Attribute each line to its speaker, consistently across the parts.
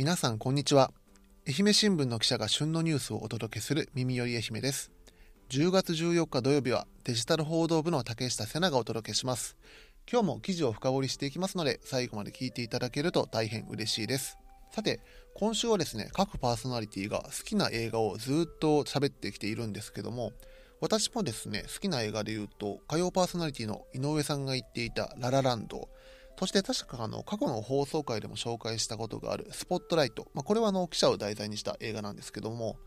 Speaker 1: 皆さんこんにちは。愛媛新聞の記者が旬のニュースをお届けする耳より愛媛です。10月14日土曜日はデジタル報道部の竹下瀬名がお届けします。今日も記事を深掘りしていきますので最後まで聞いていただけると大変嬉しいです。さて今週はですね各パーソナリティが好きな映画をずっと喋ってきているんですけども私もですね好きな映画で言うと火曜パーソナリティの井上さんが言っていたララランド。そして確かあの過去の放送回でも紹介したことがあるスポットライト、まあ、これはあの記者を題材にした映画なんですけども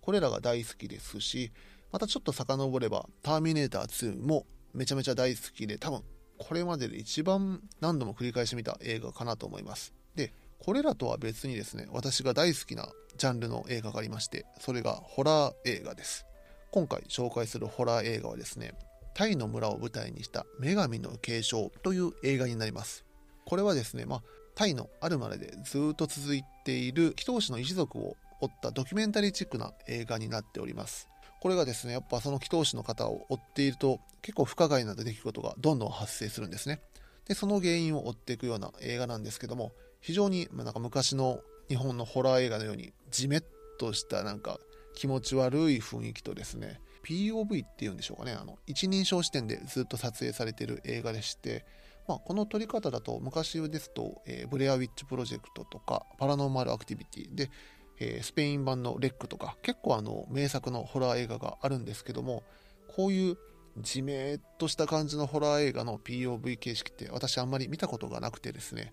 Speaker 1: これらが大好きですしまたちょっと遡ればターミネーター2もめちゃめちゃ大好きで多分これまでで一番何度も繰り返し見た映画かなと思います。でこれらとは別にですね私が大好きなジャンルの映画がありましてそれがホラー映画です。今回紹介するホラー映画はですねタイの村を舞台にした女神の継承という映画になります。これはですね、まあ、タイのあるまででずっと続いている祈祷師の一族を追ったドキュメンタリーチックな映画になっております。これがですねやっぱその祈祷師の方を追っていると結構不可解な出来事がどんどん発生するんですね。でその原因を追っていくような映画なんですけども非常に、まあ、なんか昔の日本のホラー映画のようにじめっとしたなんか気持ち悪い雰囲気とですね POV っていうんでしょうかね。あの一人称視点でずっと撮影されている映画でして、まあ、この撮り方だと昔ですと、えー、ブレアウィッチプロジェクトとかパラノーマルアクティビティで、えー、スペイン版のレックとか結構あの名作のホラー映画があるんですけどもこういうじめっとした感じのホラー映画の POV 形式って私あんまり見たことがなくてですね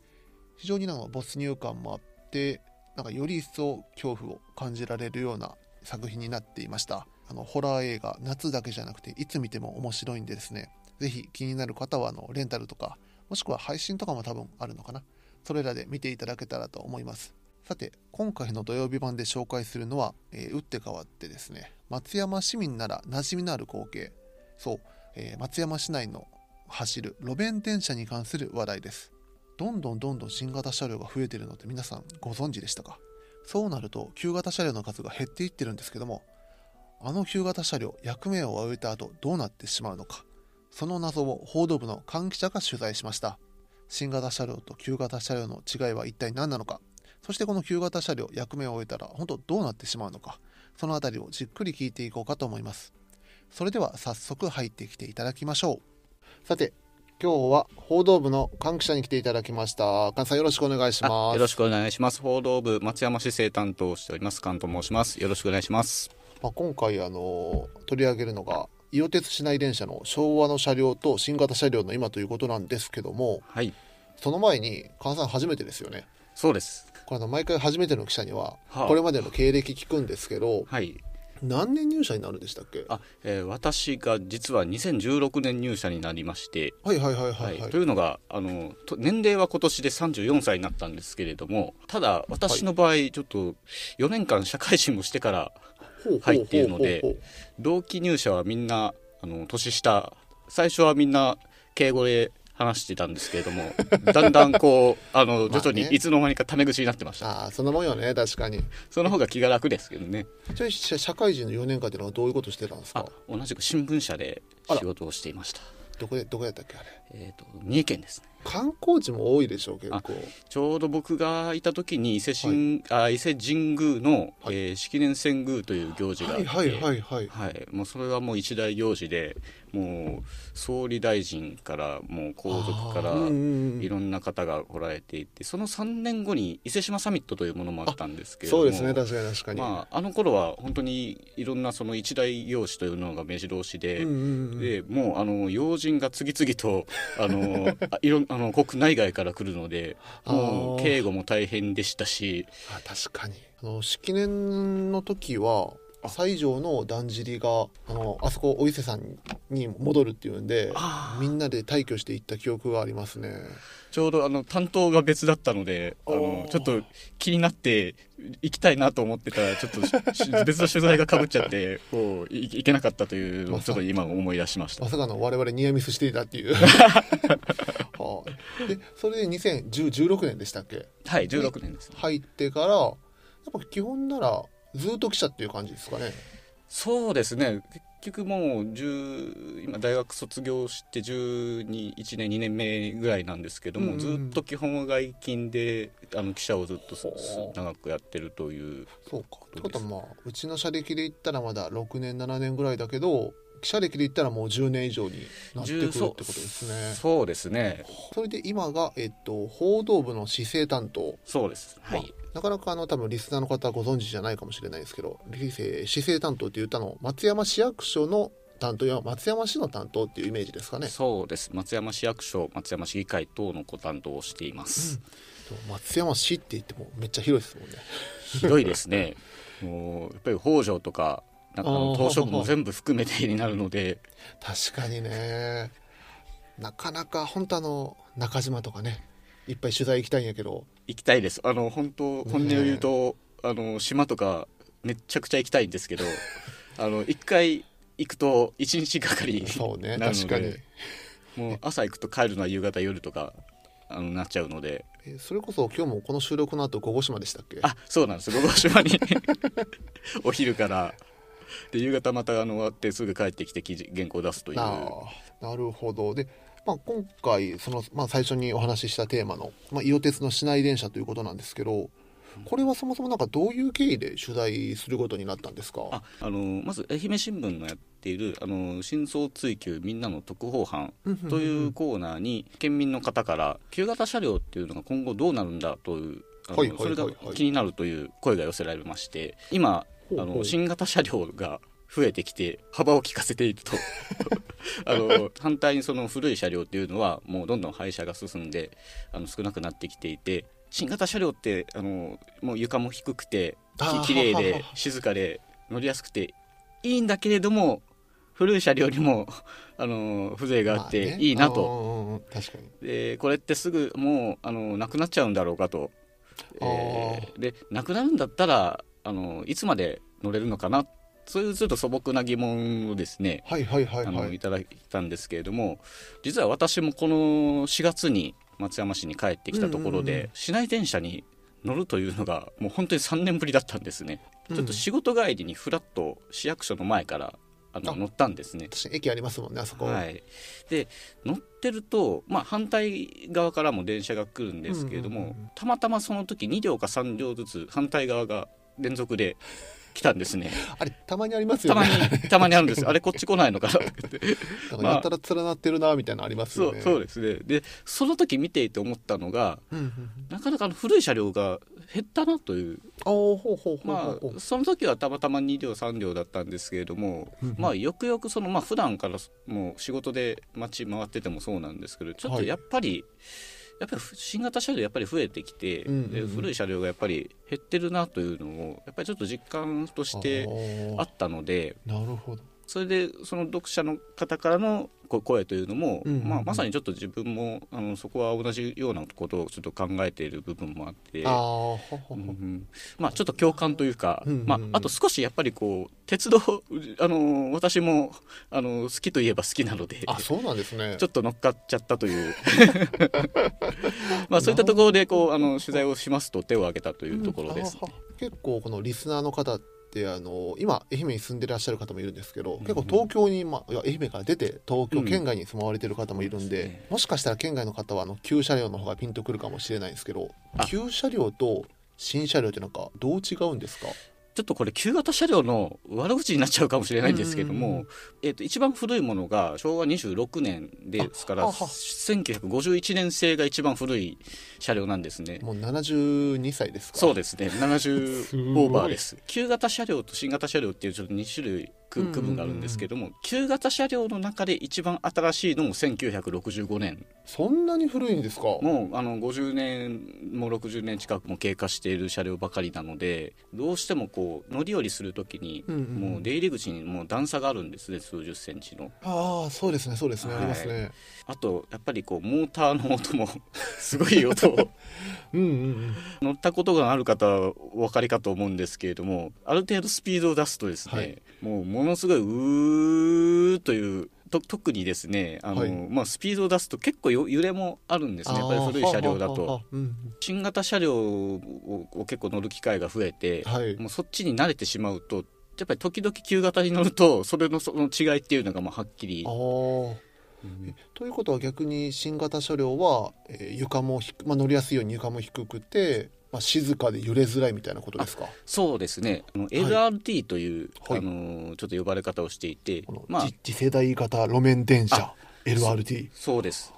Speaker 1: 非常になんか没入感もあってなんかより一層恐怖を感じられるような作品になっていました。あのホラー映画夏だけじゃなくていつ見ても面白いんでですね。是非気になる方はあのレンタルとかもしくは配信とかも多分あるのかな。それらで見ていただけたらと思います。さて今回の土曜日版で紹介するのは、えー、打って変わってですね松山市民なら馴染みのある光景。そう、えー、松山市内の走る路面電車に関する話題です。どんどんどんどん新型車両が増えてるのって皆さんご存知でしたか？そうなると旧型車両の数が減っていってるんですけどもあの旧型車両役目を終えた後どうなってしまうのか。その謎を報道部の関係者が取材しました。新型車両と旧型車両の違いは一体何なのか。そしてこの旧型車両役目を終えたら本当どうなってしまうのか。その辺りをじっくり聞いていこうかと思います。それでは早速入ってきていただきましょう。さて今日は報道部の関係者に来ていただきました。関さんよろしくお願いします。
Speaker 2: よろしくお願いします。報道部松山市政担当しております関と申します。よろしくお願いします。
Speaker 1: まあ、今回あの取り上げるのが伊予鉄市内電車の昭和の車両と新型車両の今ということなんですけども、
Speaker 2: はい、
Speaker 1: その前に菅さん初めてですよね。
Speaker 2: そうです。
Speaker 1: これの毎回初めての記者にはこれまでの経歴聞くんですけど、
Speaker 2: はい、
Speaker 1: 何年入社になるんでしたっけ？
Speaker 2: あ、えー、私が実は2016年入社になりまして
Speaker 1: はいはいはいはい、
Speaker 2: はい、というのがあの年齢は今年で34歳になったんですけれどもただ私の場合、ちょっと4年間社会人もしてから入っているので同期入社はみんなあの年下。最初はみんな敬語で話してたんですけれども だんだんこうあの徐々にいつの間にかタメ口になってました、
Speaker 1: ああそのもんよね確かに。
Speaker 2: その方が気が楽ですけどね。
Speaker 1: じゃあ社会人の4年間っていうのはどういうことしてたんですか？
Speaker 2: 同じく新聞社で仕事をしていました。
Speaker 1: どこでどこやったっけあ
Speaker 2: れ？えっ、ー、と三重県ですね
Speaker 1: 観光地も多いでしょう結構。
Speaker 2: ちょうど僕がいた時に伊勢神,、はい、あ伊勢神宮の、はい、えー、式年遷宮という行事があって
Speaker 1: はいはいはい、はい、
Speaker 2: はい、もうそれはもう一大行事でもう総理大臣からもう皇族からいろんな方が来られていてその3年後に伊勢志摩サミットというものもあったんですけれど
Speaker 1: もそうですね確かに確かに、
Speaker 2: まあ、あの頃は本当にいろんなその一大行事というのが目白押しで,、でもうあの要人が次々とあの いろあの国内外から来るのでもう警護も大変でしたし。
Speaker 1: あ確かに。あの式年の時は西条のだんじりがあのあそこお伊勢さんに戻るっていうんでみんなで退去していった記憶がありますね。
Speaker 2: ちょうどあの担当が別だったのであのちょっと気になって行きたいなと思ってたらちょっと 別の取材がかぶっちゃってこういけなかったというのをちょっと今思い出しました。
Speaker 1: まさかの我々ニアミスしていたっていう。はあ、でそれで2016年でしたっけ？
Speaker 2: はい16年です、
Speaker 1: ね、入ってからやっぱ基本ならずっと記者っていう感じですかね。
Speaker 2: そうですね。局もう10今大学卒業して121年2年目ぐらいなんですけども、
Speaker 1: うん
Speaker 2: ずっと基本は外勤であの記者をずっと長くやってるという
Speaker 1: そうか。
Speaker 2: そうです。
Speaker 1: ただまあうちの社歴で言ったらまだ6年7年ぐらいだけど記者歴で言ったらもう10年以上になってくるってことですね。
Speaker 2: そうですね。
Speaker 1: それで今が、えっと、報道部の姿勢担当。
Speaker 2: そうです。はい。
Speaker 1: なかなかあの多分リスナーの方はご存知じゃないかもしれないですけど姿勢担当って言ったの松山市役所の担当や松山市の担当っていうイメージですかね。
Speaker 2: そうです。松山市役所松山市議会等のご担当をしています、
Speaker 1: 松山市って言ってもめっちゃ広いですもんね。
Speaker 2: 広いですね。もうやっぱり北条とかなんか島しょ部も全部含めてになるので。
Speaker 1: 確かにね。なかなか本当あの中島とかねいっぱい取材行きたいんやけど。
Speaker 2: 行きたいです。あの本当本音を言うと、あの島とかめっちゃくちゃ行きたいんですけど あの一回行くと一日がかり
Speaker 1: そうね確かに。
Speaker 2: でもう朝行くと帰るのは夕方夜とかあのなっちゃうので。
Speaker 1: えそれこそ今日もこの収録の後午後島でしたっけ？
Speaker 2: あそうなんです。午後島に お昼から で夕方またあの終わってすぐ帰ってきて記事原稿を出すという。
Speaker 1: なるほど。で、まあ、今回その、まあ、最初にお話ししたテーマの、まあ、伊予鉄の市内電車ということなんですけどこれはそもそもなんかどういう経緯で取材することになったんですか？
Speaker 2: ああのまず愛媛新聞のやっている「あの真相追求みんなの特報班」というコーナーに県民の方から旧型車両っていうのが今後どうなるんだというそれが気になるという声が寄せられまして今あの新型車両が増えてきて幅を利かせていると。あの反対にその古い車両っていうのはもうどんどん廃車が進んであの少なくなってきていて新型車両ってあのもう床も低くてき綺麗で静かで乗りやすくていいんだけれども古い車両にもあの風情があって
Speaker 1: まね。
Speaker 2: いいなと、
Speaker 1: うんうんうん。確かに。
Speaker 2: でこれってすぐもうあのなくなっちゃうんだろうかと、えーでなくなるんだったらあのいつまで乗れるのかな？そういうちょっと素朴な疑問をですね
Speaker 1: はいはいはい
Speaker 2: あ
Speaker 1: はい。
Speaker 2: のいただいたんですけれども実は私もこの4月に松山市に帰ってきたところで、市内電車に乗るというのがもう本当に3年ぶりだったんですね、
Speaker 1: うん。
Speaker 2: ちょっと仕事帰りにふらっと市役所の前からあの
Speaker 1: あ
Speaker 2: 乗ったんですね。
Speaker 1: 駅ありますもんねあそこ、
Speaker 2: はい、で乗ってると、まあ、反対側からも電車が来るんですけれども、たまたまその時2両か3両ずつ反対側が連続で来たんですね。
Speaker 1: あれたまにありますよ
Speaker 2: た
Speaker 1: ね
Speaker 2: まにたまにあるんです あれこっち来ないのかなって。
Speaker 1: やたら連なってるなみたいなのありますよね。
Speaker 2: そうそうですね。でその時見ていて思ったのが
Speaker 1: うんうんうん。
Speaker 2: なかなかあの古い車両が減ったなという。
Speaker 1: あーほうほうほう
Speaker 2: まあ、その時はたまたま2両3両だったんですけれども、
Speaker 1: うんうん。
Speaker 2: まあ、よくよくその、まあ普段からもう仕事で街回っててもそうなんですけどちょっとやっぱり、やっぱり新型車両やっぱり増えてきて、
Speaker 1: うんうんうん。
Speaker 2: で古い車両がやっぱり減ってるなというのをやっぱりちょっと実感としてあ
Speaker 1: あ
Speaker 2: ったので
Speaker 1: ーなるほど
Speaker 2: それでその読者の方からのこ声というのも、
Speaker 1: うんうんうん。
Speaker 2: まあ、まさにちょっと自分もあのそこは同じようなことをちょっと考えている部分もあって。
Speaker 1: あ
Speaker 2: うんまあ、ちょっと共感というか、
Speaker 1: うんうんうん。
Speaker 2: まあ、あと少しやっぱりこう鉄道 あの私もあの好きといえば好きなので
Speaker 1: あそうなんですね。
Speaker 2: ちょっと乗っかっちゃったという。まあそういったところでこうあの取材をしますと手を挙げたというところです、
Speaker 1: 結構このリスナーの方ってあの今愛媛に住んでらっしゃる方もいるんですけど、
Speaker 2: ん
Speaker 1: 結構東京に、まあ、いや愛媛から出て東京
Speaker 2: うん
Speaker 1: 県外に住まわれてる方もいるんで、
Speaker 2: そうですね。
Speaker 1: もしかしたら県外の方はあの旧車両の方がピンとくるかもしれないんですけど
Speaker 2: あ。
Speaker 1: 旧車両と新車両ってなんかどう違うんですか？
Speaker 2: ちょっとこれ旧型車両の悪口になっちゃうかもしれないんですけども、えっと一番古いものが昭和26年ですから
Speaker 1: あはは。
Speaker 2: 1951年製が一番古い車両なんですね。
Speaker 1: もう72歳ですか？
Speaker 2: そうですね。
Speaker 1: す
Speaker 2: 70
Speaker 1: ごい。
Speaker 2: オーバーです。旧型車両と新型車両っていうちょっと2種類区分があるんですけども、旧型車両の中で一番新しいのも1965年。
Speaker 1: そんなに古いんですか？
Speaker 2: もうあの50年も60年近くも経過している車両ばかりなのでどうしてもこう乗り降りする時に、もう出入り口にもう段差があるんですね数十センチの。
Speaker 1: ああそうですねそうですね、
Speaker 2: はい
Speaker 1: ありますね。
Speaker 2: あとやっぱりこうモーターの音も すごい音を
Speaker 1: うんうんうん。
Speaker 2: 乗ったことがある方はお分かりかと思うんですけれどもある程度スピードを出すとですね、
Speaker 1: はい。
Speaker 2: もうものすごいうーというと特にですねあの、
Speaker 1: はい。
Speaker 2: まあ、スピードを出すと結構よ揺れもあるんですね。やっぱり古い車両だと。
Speaker 1: うん
Speaker 2: 新型車両をを結構乗る機会が増えて、
Speaker 1: はい。
Speaker 2: もうそっちに慣れてしまうとやっぱり時々旧型に乗るとそれのその違いっていうのがまあはっきり
Speaker 1: ということは逆に新型車両は、えー床もまあ、乗りやすいように床も低くて、まあ、静かで揺れづらいみたいなことですか？
Speaker 2: そうですね。あの LRT という、
Speaker 1: はい。
Speaker 2: あのちょっと呼ばれ方をしていてまあ
Speaker 1: 次次世代型路面電車
Speaker 2: あ
Speaker 1: LRT
Speaker 2: そうです。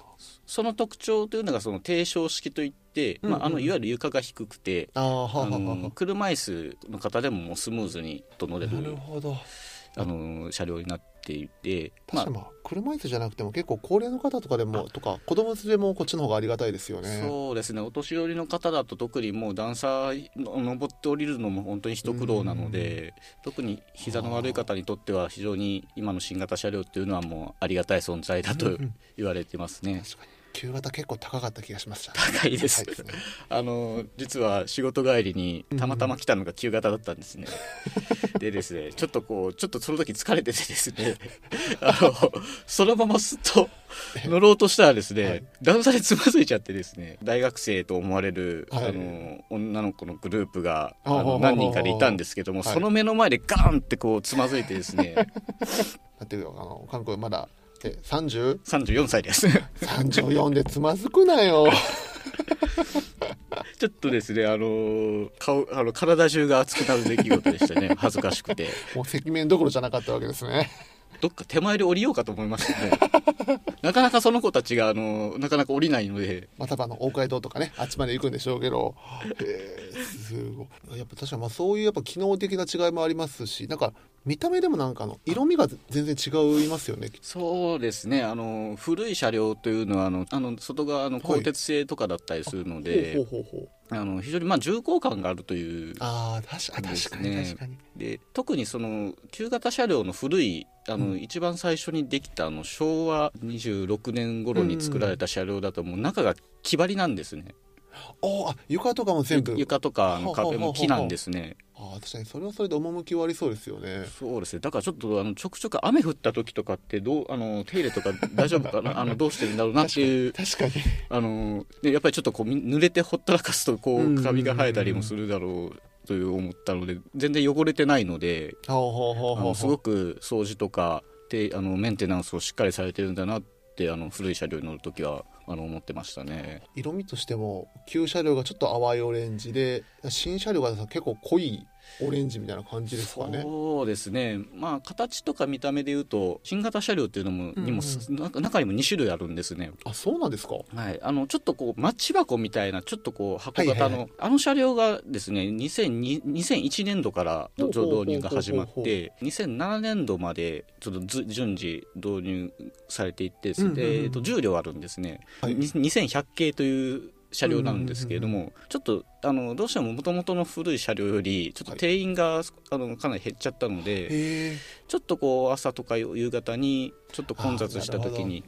Speaker 2: その特徴というのがその低床式といって、まあ、あ
Speaker 1: うんうん。うん
Speaker 2: のいわゆる床が低くて、
Speaker 1: ああはあは
Speaker 2: あ
Speaker 1: あ。は
Speaker 2: の車椅子の方でももうスムーズにと乗れ
Speaker 1: あな
Speaker 2: る
Speaker 1: るほど
Speaker 2: あの車両になっていて、まあ
Speaker 1: 確かにまあ車椅子じゃなくても結構高齢の方とかでもとか子供連れもこっちの方がありがたいですよね。
Speaker 2: そうですね。お年寄りの方だと特にもう段差の登って降りるのも本当に一苦労なので特に膝の悪い方にとっては非常に今の新型車両っていうのはもうありがたい存在だと言われてますね。
Speaker 1: 確かに旧型結構高かった気がしました。
Speaker 2: 高いです。
Speaker 1: 高ね
Speaker 2: あの実は仕事帰りにたまたま来たのが旧型だったんですね。でですねちょっとこうちょっとその時疲れててですね。あのそのまますっと乗ろうとしたらですね、
Speaker 1: はい。
Speaker 2: 段差でつまずいちゃってですね大学生と思われる、
Speaker 1: はい。
Speaker 2: あの女の子のグループがあの何人かでいたんですけども、
Speaker 1: はい。
Speaker 2: その目の前でガーンってこうつまずいてですね。
Speaker 1: だっていうの韓国まだえ 30?
Speaker 2: 34歳です。
Speaker 1: 34でつまずくなよ。
Speaker 2: ちょっとですねあの顔あの体中が熱くなる出来事でしたね。恥ずかしくて。
Speaker 1: もう赤面どころじゃなかったわけですね。
Speaker 2: どっか手前で降りようかと思いましたね。なかなかその子たちが、あの、なかなか降りないので、
Speaker 1: まあ多分あの大街道とかねあっちまで行くんでしょうけど、えー、すごい。やっぱ確かにまあそういうやっぱ機能的な違いもありますしなんか見た目でもなんかあの色味が全然違いますよね。
Speaker 2: そうですね、あの、古い車両というのは、あの、あの外側の鋼鉄製とかだったりするので、
Speaker 1: ほうほうほうほう。
Speaker 2: あの、非常にまあ重厚感があるという。
Speaker 1: ああ確かに確かに確かに。
Speaker 2: で特にその旧型車両の古いあの、
Speaker 1: うん。
Speaker 2: 一番最初にできたあの昭和26年頃に作られた車両だともう中が木張りなんですね。
Speaker 1: おーあ床とかも全部。
Speaker 2: 床とかの壁も木なんですね
Speaker 1: ああ確かにそれはそれで趣はありそうですよね。
Speaker 2: そうですね。だからちょっとあのちょくちょく雨降った時とかってどうあの手入れとか大丈夫かな？あのどうしてるんだろうなっていう
Speaker 1: 確かに
Speaker 2: あのでやっぱりちょっとこうみ濡れてほったらかすとこ
Speaker 1: う
Speaker 2: カビが生えたりもするだろうという思ったので全然汚れてないのですごく掃除とかであのメンテナンスをしっかりされてるんだなってあの古い車両に乗る時はあの思ってましたね。
Speaker 1: 色味としても旧車両がちょっと淡いオレンジで新車両が結構濃いオレンジみたいな感じですかね。
Speaker 2: そうですね。まあ形とか見た目でいうと新型車両っていうのもにも、なんか中にも2種類あるんですね。
Speaker 1: あそうなんですか。
Speaker 2: はい、あのちょっとこうマッチ箱みたいなちょっとこう箱型の、あの車両がですね2002 2001年度から導入が始まって2007年度までちょっとず順次導入されていってですね、
Speaker 1: うんうんうん
Speaker 2: でえっと重量あるんですね、
Speaker 1: はい。
Speaker 2: に2100系という車両なんですけれども、ちょっとあのどうしてももともとの古い車両よりちょっと定員が、あのかなり減っちゃったので、ちょっとこう朝とか夕方にちょっと混雑した時に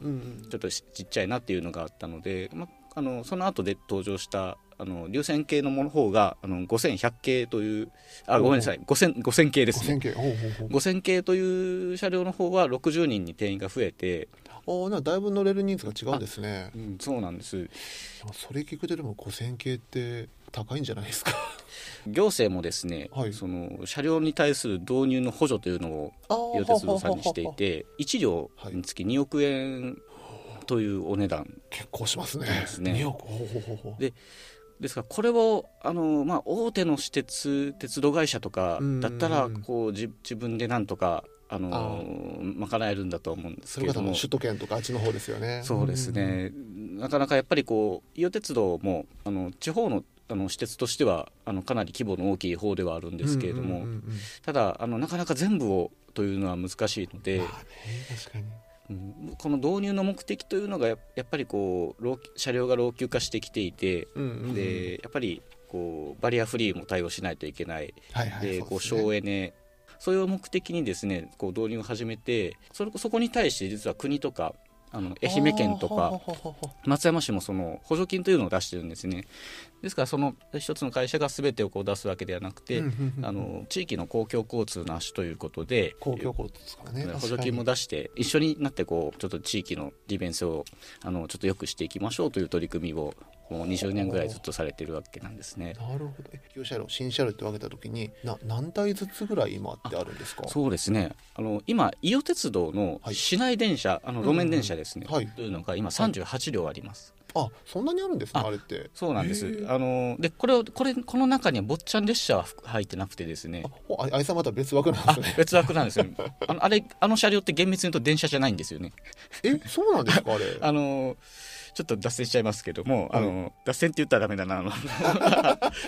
Speaker 2: ちょっとちっちゃいなっていうのがあったので、ま、あのその後で登場したあの流線形のもの方があの5100系というあごめんなさい 5000, 5000系ですね。
Speaker 1: 5000系。ほうほうほう。
Speaker 2: 5000系という車両の方は60人に定員が増えて、
Speaker 1: ああなだいぶ乗れる人数が違うんですね。
Speaker 2: うん、そうなんです。
Speaker 1: それ聞くとでも5000系って高いんじゃないですか？
Speaker 2: 行政もですね、
Speaker 1: はい。
Speaker 2: その車両に対する導入の補助というのを
Speaker 1: あ
Speaker 2: 伊予鉄道さんにしていて1両
Speaker 1: はい
Speaker 2: につき2億円というお値段。
Speaker 1: 結構しますね。
Speaker 2: ですね。
Speaker 1: 2億？
Speaker 2: でですからこれをあの、まあ、大手の私鉄鉄道会社とかだったら
Speaker 1: うん
Speaker 2: こう自自分でなんとかあの賄えるんだと思うんですけれども。
Speaker 1: 首都圏とかあっちの方ですよね。
Speaker 2: そうですね、なかなかやっぱりこう伊予鉄道もあの地方のあの私鉄としてはあのかなり規模の大きい方ではあるんですけれども、ただあのなかなか全部をというのは難しいので、
Speaker 1: まあね確かに。
Speaker 2: うんこの導入の目的というのがややっぱりこう老車両が老朽化してきていて、でやっぱりこうバリアフリーも対応しないといけない。
Speaker 1: はいはい
Speaker 2: でこう省エネそういう目的にですねこう導入を始めてそれそこに対して実は国とかあの愛媛県とか松山市もその補助金というのを出してるんですねですからその一つの会社が全てをこう出すわけではなくて、
Speaker 1: うんうんうん
Speaker 2: あの地域の公共交通の足ということで
Speaker 1: 公共交通ですからね。
Speaker 2: 補助金も出して一緒になってこうちょっと地域の利便性をあのちょっと良くしていきましょうという取り組みをもう20年ぐらいずっとされてるわけなんですね。
Speaker 1: なるほど。旧車両新車両って分けた時にな何台ずつぐらい今ってあるんですか？
Speaker 2: そうですね。あの今伊予鉄道の市内電車、あの路面電車ですね、
Speaker 1: うんはい。
Speaker 2: というのが今38両あります。
Speaker 1: あそんなにあるんですね
Speaker 2: あ
Speaker 1: あれって。
Speaker 2: そうなんです。あのでこれをこれこの中には坊ちゃん列車は入ってなくてですね。
Speaker 1: あおああいさんまた別枠なん
Speaker 2: あ
Speaker 1: ですね。
Speaker 2: 別枠なんですよ。あのあれあの車両って厳密に言うと電車じゃないんですよね。
Speaker 1: えそうなんですかあれ。
Speaker 2: あのちょっと脱線しちゃいますけども、
Speaker 1: はい
Speaker 2: あの脱線って言ったらダメだな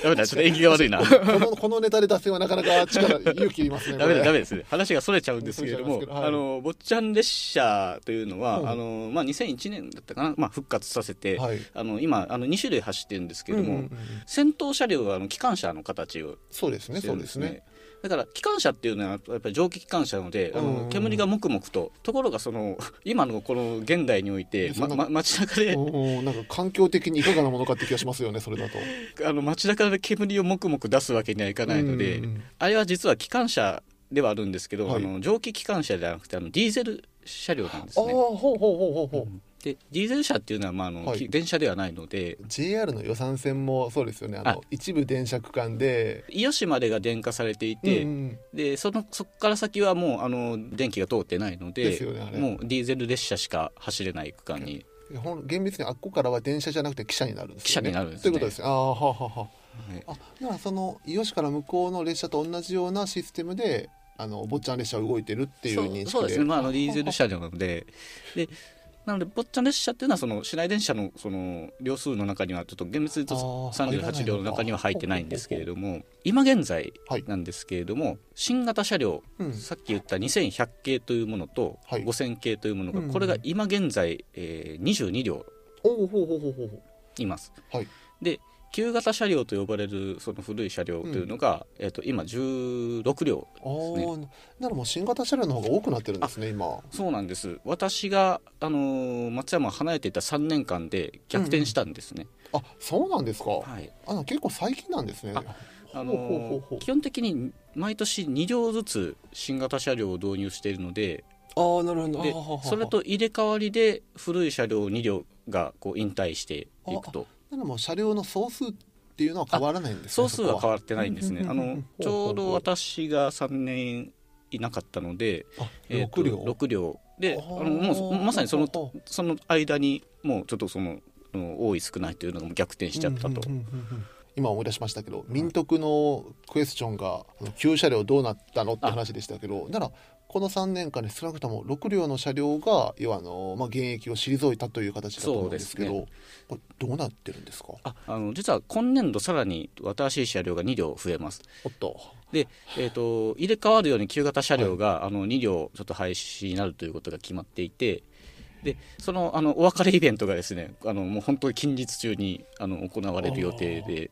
Speaker 2: ダメだちょっと縁起が悪いな。
Speaker 1: このこのネタで脱線はなかなか力勇気いりますね
Speaker 2: ダメだダ
Speaker 1: メ
Speaker 2: メです。話がそれちゃうんですけれども、
Speaker 1: はい。
Speaker 2: あの坊ちゃん列車というのは、
Speaker 1: うん。
Speaker 2: あのまあ、2001年だったかな、まあ、復活させて、
Speaker 1: はい。
Speaker 2: あの今あの2種類走ってるんですけれども、先頭車両はあの機関車の形を
Speaker 1: そうですねそうでね
Speaker 2: ね。だから機関車っていうのはやっぱり蒸気機関車なので、あ
Speaker 1: うん
Speaker 2: の煙がもくもくとところがその 今のこの現代において、まま、街中で
Speaker 1: なんか環境的にいかがなものかって気がしますよねそれだと。
Speaker 2: あの街中で煙をもくもく出すわけにはいかないので、
Speaker 1: うんうん
Speaker 2: あれは実は機関車ではあるんですけど、
Speaker 1: はい。
Speaker 2: あの蒸気機関車ではなくてあのディーゼル車両なんですね。
Speaker 1: ほうほうほうほうほう
Speaker 2: でディーゼル車っていうのは、まああの
Speaker 1: はい。
Speaker 2: き電車ではないので。
Speaker 1: JR の予算線もそうですよね。あの
Speaker 2: あ。
Speaker 1: 一部電車区間で。
Speaker 2: 伊予市までが電化されていて、
Speaker 1: うんうん。
Speaker 2: でそのそこから先はもうあの電気が通ってないので
Speaker 1: ですよね
Speaker 2: もうディーゼル列車しか走れない区間に、
Speaker 1: 厳密にあっこからは電車じゃなくて汽車になるんですよね。
Speaker 2: 汽車になるんですね。
Speaker 1: ということですねああはあはあはあ
Speaker 2: はい。
Speaker 1: あだからその伊予市から向こうの列車と同じようなシステムであの坊ちゃん列車は動いてるっていう認識で。
Speaker 2: そうですね、まあ、あのディーゼル車両なので。でなので坊ちゃん列車っていうのはその市内電車のその両数の中にはちょっと厳密に言うと
Speaker 1: あー入らないのか
Speaker 2: 38両の中には入ってないんですけれども今現在
Speaker 1: はい。
Speaker 2: なんですけれども新型車両
Speaker 1: うん。
Speaker 2: さっき言った2100系というものと
Speaker 1: はい。
Speaker 2: 5000系というものが
Speaker 1: うん
Speaker 2: これが今現在、えー22両います。
Speaker 1: うはい。
Speaker 2: で旧型車両と呼ばれるその古い車両というのが、えー、と今16両
Speaker 1: ああ、ならもう新型車両の方が多くなってるんですね今。
Speaker 2: そうなんです。私が、あのー松山を離れていた3年間で逆転したんですね、
Speaker 1: あそうなんですか、
Speaker 2: はい。
Speaker 1: あの結構最近なんですね。
Speaker 2: ああのー基本的に毎年2両ずつ新型車両を導入しているので
Speaker 1: ああなるほど。
Speaker 2: でそれと入れ替わりで古い車両2両がこう引退していくと
Speaker 1: もう車両の総数っていうのは変わらないんですね
Speaker 2: 総数は変
Speaker 1: わ
Speaker 2: わってないんですね。
Speaker 1: うんうんうんうん。
Speaker 2: あのちょうど私が3年いなかったので、
Speaker 1: あ
Speaker 2: えーと
Speaker 1: 6両
Speaker 2: ？6両で
Speaker 1: あ
Speaker 2: のもうまさにそのその間にもうちょっとその多い少ないというのが逆転しちゃったと、
Speaker 1: うんうんうんうんうん。今思い出しましたけど民徳のクエスチョンが旧車両どうなったのって話でしたけどならこの3年間で少なくとも6両の車両が要はあの、まあ、現役を退いたという形だと思うんですけどどうなってるんですか？
Speaker 2: ああの実は今年度さらに新しい車両が2両増えます。
Speaker 1: おっと。
Speaker 2: で、えー、と入れ替わるように旧型車両が、あの2両ちょっと廃止になるということが決まっていてでそのあのお別れイベントがですねあのもう本当に近日中にあの行われる予定で。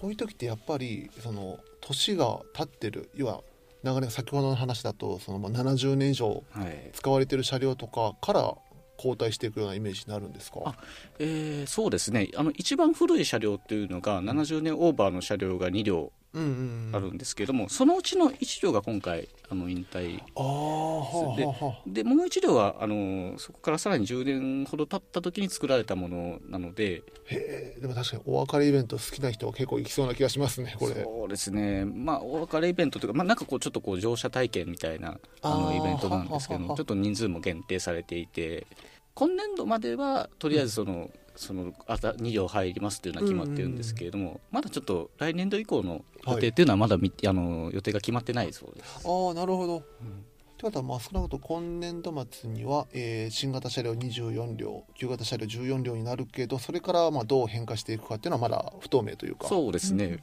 Speaker 1: こういう時ってやっぱりその年が経ってる要は流れ先ほどの話だとそのまあ70年以上
Speaker 2: はい。
Speaker 1: 使われてる車両とかから交代していくようなイメージになるんですか？
Speaker 2: あえーそうですね。あの一番古い車両というのが70年オーバーの車両が2両あるんですけれども、そのうちの1両が今回あの引退ででもう1両はあのそこからさらに10年ほど経った時に作られたものなので
Speaker 1: へえでも確かにお別れイベント好きな人は結構行きそうな気がしますねこれ。
Speaker 2: そうですね。まあお別れイベントというか、まあ、なんかこうちょっとこう乗車体験みたいなあのイベントなんですけどちょっと人数も限定されていて今年度まではとりあえずその、そのあた2両入りますというのは決まってるんですけれども、まだちょっと来年度以降の予定っていうのはまだみ、あの予定が決まってないそうです。
Speaker 1: ああなるほど、ってことはまあ少なくとも今年度末には、えー新型車両24両旧型車両14両になるけどそれからまあどう変化していくかっていうのはまだ不透明というか。
Speaker 2: そうですね、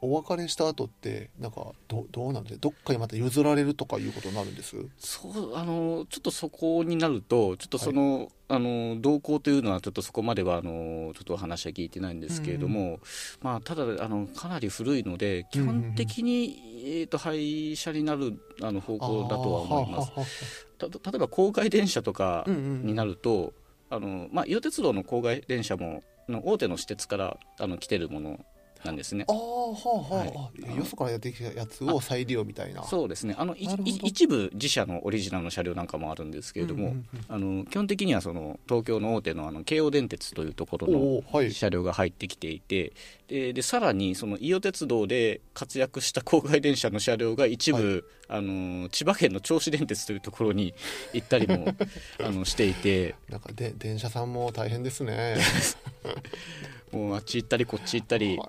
Speaker 1: お別れした後ってなんかどどうなんですどっかにまた譲られるとかいうことになるんです？
Speaker 2: そうあのちょっとそこになるとちょっとその,、あの動向というのはちょっとそこまではあのちょっと話は聞いてないんですけれども、まあ、ただあのかなり古いので基本的に、えー、と廃車になるあの方向だとは思います。例えば郊外電車とか
Speaker 1: うんうん
Speaker 2: になると、あのまあ、伊予鉄道の郊外電車も大手の私鉄からあの来てるものなんですね。
Speaker 1: あ。あはあはあ、
Speaker 2: はい。
Speaker 1: あよそからやってきたやつを再利用みたいな。
Speaker 2: そうですね。あの一部自社のオリジナルの車両なんかもあるんですけれども、
Speaker 1: うんうんうん。
Speaker 2: あの基本的にはその東京の大手のあの京王電鉄というところの車両が入ってきていてででさらにその伊予鉄道で活躍した郊外電車の車両が一部、あの千葉県の銚子電鉄というところに 行ったりもあのしていて。
Speaker 1: なんかで電車さんも大変ですね
Speaker 2: もうあっち行ったりこっち行ったり。
Speaker 1: はい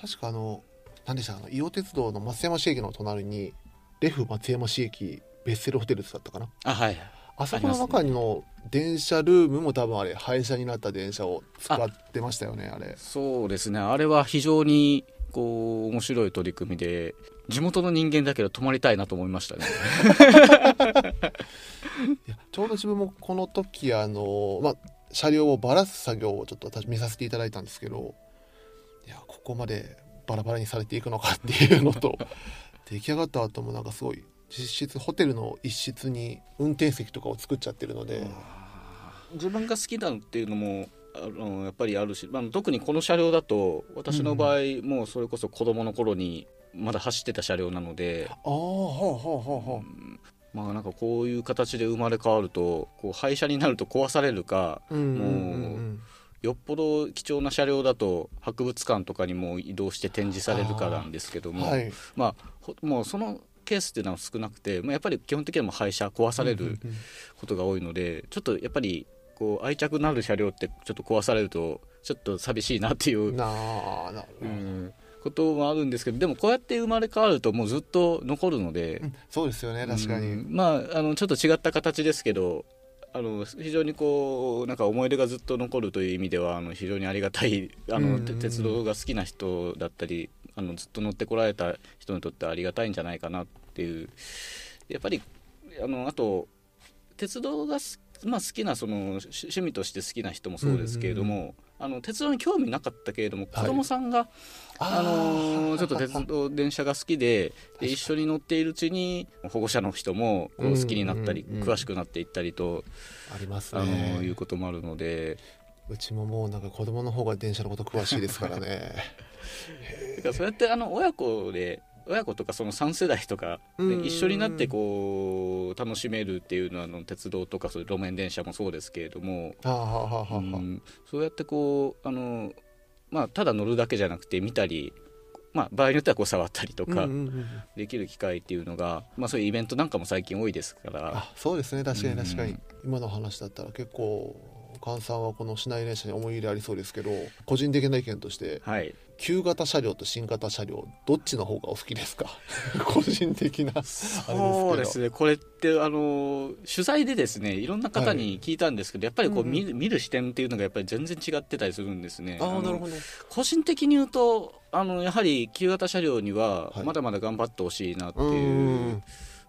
Speaker 1: 確かあの何でしたあの伊予鉄道の松山市駅の隣にレフ松山市駅ベッセルホテルズだったかな？
Speaker 2: あはい
Speaker 1: あそこの中の電車ルームも多分あれ廃車になった電車を使ってましたよねあれ。
Speaker 2: そうですね。あれは非常にこう面白い取り組みで地元の人間だけど泊まりたいなと思いましたね。
Speaker 1: ちょうど自分もこの時あの、まあ、車両をばらす作業をちょっと私見させていただいたんですけどいやここまでバラバラにされていくのかっていうのと出来上がった後もなんかすごい実質ホテルの一室に運転席とかを作っちゃってるので、
Speaker 2: 自分が好きだっていうのもあのやっぱりあるし、まあ、特にこの車両だと私の場合、もうそれこそ子供の頃にまだ走ってた車両なので、
Speaker 1: ああはあはあはあはあ
Speaker 2: まあなんかこういう形で生まれ変わるとこう廃車になると壊されるか
Speaker 1: うんうんうん
Speaker 2: よっぽど貴重な車両だと博物館とかにも移動して展示されるかなんですけども、まあほもうそのケースっていうのは少なくて、まあ、やっぱり基本的にはもう廃車壊されることが多いので、ちょっとやっぱりこう愛着のある車両ってちょっと壊されるとちょっと寂しいなっていう、
Speaker 1: なあなるほど。
Speaker 2: うんこともあるんですけどでもこうやって生まれ変わるともうずっと残るので、
Speaker 1: うんそうですよね確かに、
Speaker 2: うんまああのちょっと違った形ですけどあの非常にこうなんか思い出がずっと残るという意味ではあの非常にありがたいあの、鉄道が好きな人だったりあのずっと乗ってこられた人にとってはありがたいんじゃないかなっていう。やっぱりあのあと鉄道がすまあ、好きなその趣趣味として好きな人もそうですけれども、あの鉄道に興味なかったけれども子供さんが、あのーちょっと鉄道電車が好きでで一緒に乗っているうちに保護者の人もこう好きになったり、
Speaker 1: うんうん。うん
Speaker 2: 詳しくなっていったりと、
Speaker 1: あります
Speaker 2: あのいうこともあるので。
Speaker 1: うちももうなんか子供の方が電車のこと詳しいですからね。
Speaker 2: だからそうやってあの親子で親子とかその3世代とかで
Speaker 1: うん
Speaker 2: 一緒になってこう楽しめるっていうのはあの鉄道とかそういう路面電車もそうですけれども、そうやってこうあの、まあ、ただ乗るだけじゃなくて見たり、まあ、場合によってはこう触ったりとかできる機会っていうのが、まあ、そういうイベントなんかも最近多いですから。
Speaker 1: あそうですね。確かに確かに、
Speaker 2: うん。
Speaker 1: 今の話だったら結構菅さんはこの市内電車に思い入れありそうですけど個人的な意見として
Speaker 2: はい、
Speaker 1: 旧型車両と新型車両どっちの方がお好きですか？個人的な
Speaker 2: そうですね。これってあの取材でですねいろんな方に聞いたんですけど、やっぱりこう、
Speaker 1: うんうん。
Speaker 2: 見る視点っていうのがやっぱり全然違ってたりするんですね。
Speaker 1: あなるほど。
Speaker 2: 個人的に言うとあのやはり旧型車両には
Speaker 1: はい。
Speaker 2: まだまだ頑張ってほしいなって
Speaker 1: う
Speaker 2: いうん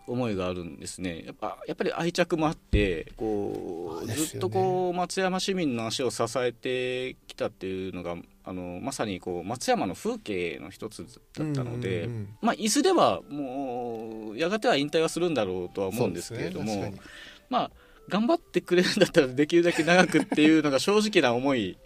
Speaker 2: 思いがあるんですね。やっぱやっぱり愛着もあってこう、
Speaker 1: ね。
Speaker 2: ずっとこう松山市民の足を支えてきたっていうのがあのまさにこう松山の風景の一つだったので、
Speaker 1: うんうんうん
Speaker 2: まあ、いずれはもうやがては引退はするんだろうとは思うんですけれども、
Speaker 1: ね
Speaker 2: まあ頑張ってくれるんだったらできるだけ長くっていうのが正直な思い